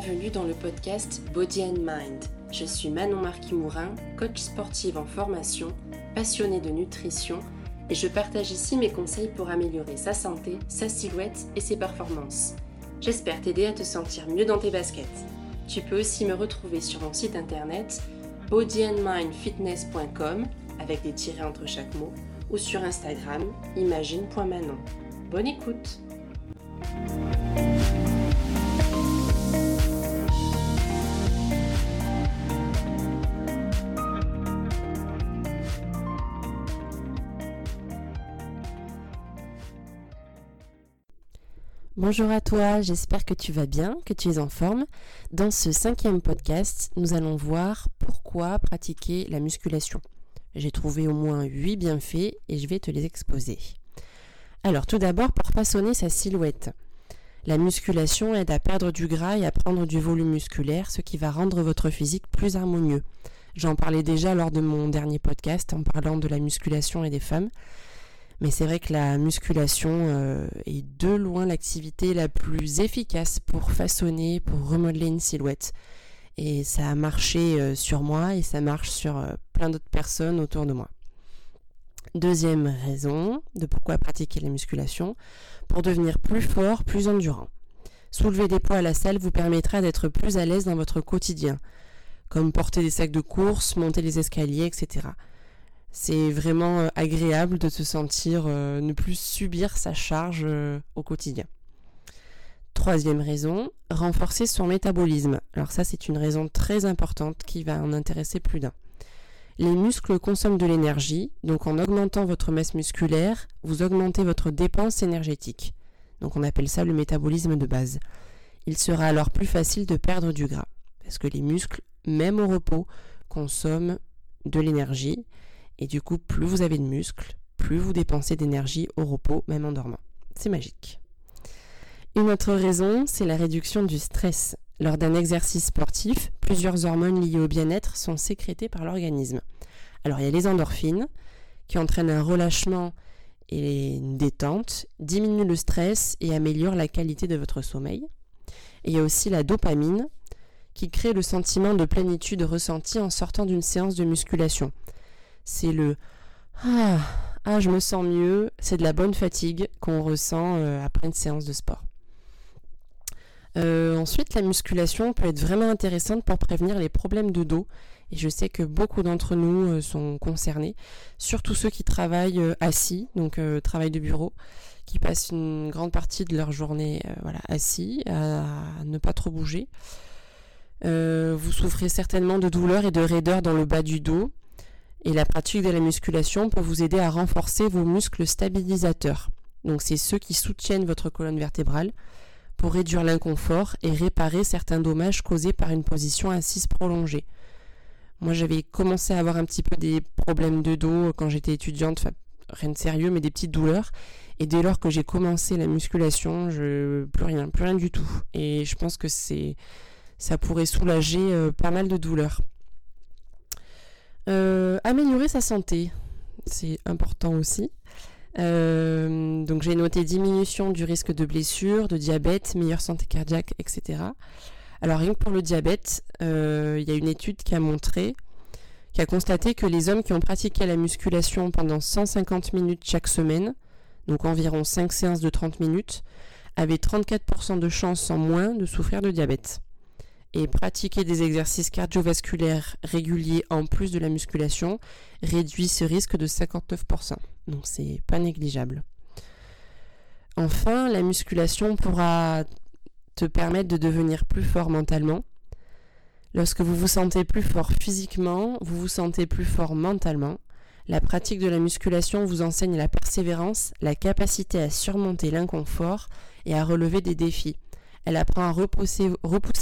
bienvenue dans le podcast Body and Mind. Je suis Manon Marquis-Mourin, coach sportive en formation, passionnée de nutrition et je partage ici mes conseils pour améliorer sa santé, sa silhouette et ses performances. J'espère t'aider à te sentir mieux dans tes baskets. Tu peux aussi me retrouver sur mon site internet bodyandmindfitness.com avec des tirets entre chaque mot ou sur Instagram imagine.manon. Bonne écoute Bonjour à toi, j'espère que tu vas bien, que tu es en forme. Dans ce cinquième podcast, nous allons voir pourquoi pratiquer la musculation. J'ai trouvé au moins 8 bienfaits et je vais te les exposer. Alors tout d'abord pour façonner sa silhouette. La musculation aide à perdre du gras et à prendre du volume musculaire, ce qui va rendre votre physique plus harmonieux. J'en parlais déjà lors de mon dernier podcast en parlant de la musculation et des femmes. Mais c'est vrai que la musculation euh, est de loin l'activité la plus efficace pour façonner, pour remodeler une silhouette. Et ça a marché euh, sur moi et ça marche sur euh, plein d'autres personnes autour de moi. Deuxième raison de pourquoi pratiquer la musculation, pour devenir plus fort, plus endurant. Soulever des poids à la salle vous permettra d'être plus à l'aise dans votre quotidien, comme porter des sacs de course, monter les escaliers, etc. C'est vraiment euh, agréable de se sentir euh, ne plus subir sa charge euh, au quotidien. Troisième raison, renforcer son métabolisme. Alors ça c'est une raison très importante qui va en intéresser plus d'un. Les muscles consomment de l'énergie, donc en augmentant votre masse musculaire, vous augmentez votre dépense énergétique. Donc on appelle ça le métabolisme de base. Il sera alors plus facile de perdre du gras, parce que les muscles, même au repos, consomment de l'énergie et du coup, plus vous avez de muscles, plus vous dépensez d'énergie au repos, même en dormant. C'est magique. Une autre raison, c'est la réduction du stress. Lors d'un exercice sportif, plusieurs hormones liées au bien-être sont sécrétées par l'organisme. Alors il y a les endorphines, qui entraînent un relâchement et une détente, diminuent le stress et améliorent la qualité de votre sommeil. Et il y a aussi la dopamine, qui crée le sentiment de plénitude ressenti en sortant d'une séance de musculation c'est le ah, ah, je me sens mieux, c'est de la bonne fatigue qu'on ressent euh, après une séance de sport. Euh, ensuite, la musculation peut être vraiment intéressante pour prévenir les problèmes de dos. Et je sais que beaucoup d'entre nous euh, sont concernés, surtout ceux qui travaillent assis, donc travail de bureau, qui passent une grande partie de leur journée voilà, assis, à, ne pas trop bouger. vous souffrez certainement de douleurs et de raideurs dans le bas du dos. Et la pratique de la musculation peut vous aider à renforcer vos muscles stabilisateurs. Donc c'est ceux qui soutiennent votre colonne vertébrale pour réduire l'inconfort et réparer certains dommages causés par une position assise prolongée. Moi j'avais commencé à avoir un petit peu des problèmes de dos quand j'étais étudiante, rien de sérieux mais des petites douleurs. Et dès lors que j'ai commencé la musculation, je plus rien, plus rien du tout. Et je pense que c'est ça pourrait soulager euh, pas mal de douleurs. Euh, améliorer sa santé, c'est important aussi. Euh, donc j'ai noté diminution du risque de blessure, de diabète, meilleure santé cardiaque, etc. Alors rien que pour le diabète, euh, il y a une étude qui a montré, qui a constaté que les hommes qui ont pratiqué la musculation pendant 150 minutes chaque semaine, donc environ 5 séances de 30 minutes, avaient 34% de chances en moins de souffrir de diabète et pratiquer des exercices cardiovasculaires réguliers en plus de la musculation réduit ce risque de 59%. Donc c'est pas négligeable. Enfin, la musculation pourra te permettre de devenir plus fort mentalement. Lorsque vous vous sentez plus fort physiquement, vous vous sentez plus fort mentalement. La pratique de la musculation vous enseigne la persévérance, la capacité à surmonter l'inconfort et à relever des défis. Elle apprend à repousser,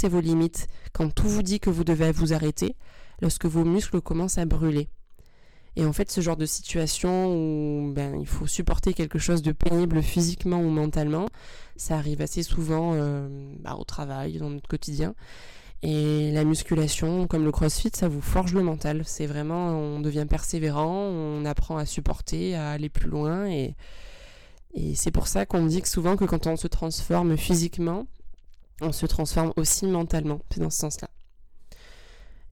vos limites quand tout vous dit que vous devez vous arrêter, lorsque vos muscles commencent à brûler. Et en fait, ce genre de situation où ben, il faut supporter quelque chose de pénible physiquement ou mentalement, ça arrive assez souvent euh, bah, au travail, dans notre quotidien. Et la musculation, comme le crossfit, ça vous forge le mental. C'est vraiment, on devient persévérant, on apprend à supporter, à aller plus loin. Et, c'est pour ça qu'on dit souvent que quand on se transforme physiquement, On se transforme aussi mentalement, c'est dans ce sens-là.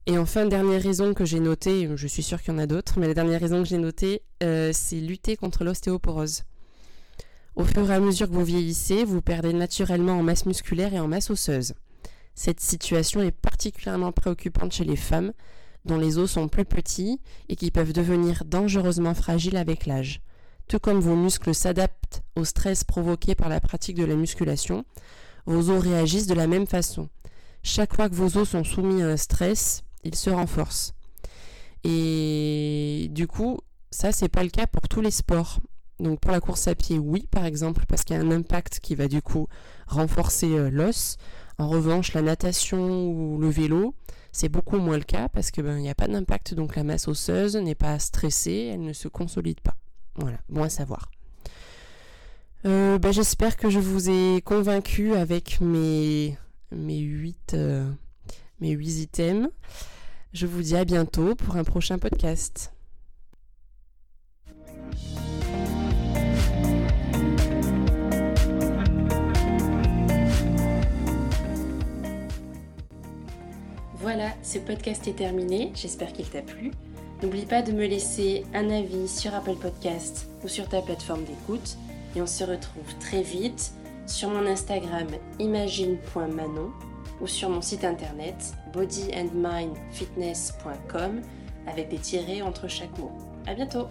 Et enfin, dernière raison que j'ai notée, je suis sûre qu'il y en a d'autres, mais la dernière raison que j'ai notée, euh, c'est lutter contre l'ostéoporose. Au fur et à mesure que vous vieillissez, vous perdez naturellement en masse musculaire et en masse osseuse. Cette situation est particulièrement préoccupante chez les femmes, dont les os sont plus petits et qui peuvent devenir dangereusement fragiles avec l'âge. Tout comme vos muscles s'adaptent au stress provoqué par la pratique de la musculation, vos os réagissent de la même façon. Chaque fois que vos os sont soumis à un stress, il se renforce. Et du coup, ça, c'est pas le cas pour tous les sports. Donc pour la course à pied, oui, par exemple, parce qu'il y a un impact qui va du coup renforcer euh, l'os. En revanche, la natation ou le vélo, c'est beaucoup moins le cas parce qu'il ben, n'y a pas d'impact, donc la masse osseuse n'est pas stressée, elle ne se consolide pas. Voilà, bon à savoir. Euh, ben, j'espère que je vous ai convaincu avec mes, mes, 8, euh, mes 8 items. Je vous dis à bientôt pour un prochain podcast. Voilà, ce podcast est terminé, j'espère qu'il t'a plu. N'oublie pas de me laisser un avis sur Apple Podcast ou sur ta plateforme d'écoute et on se retrouve très vite sur mon Instagram imagine.manon ou sur mon site internet bodyandmindfitness.com avec des tirés entre chaque mot. À bientôt!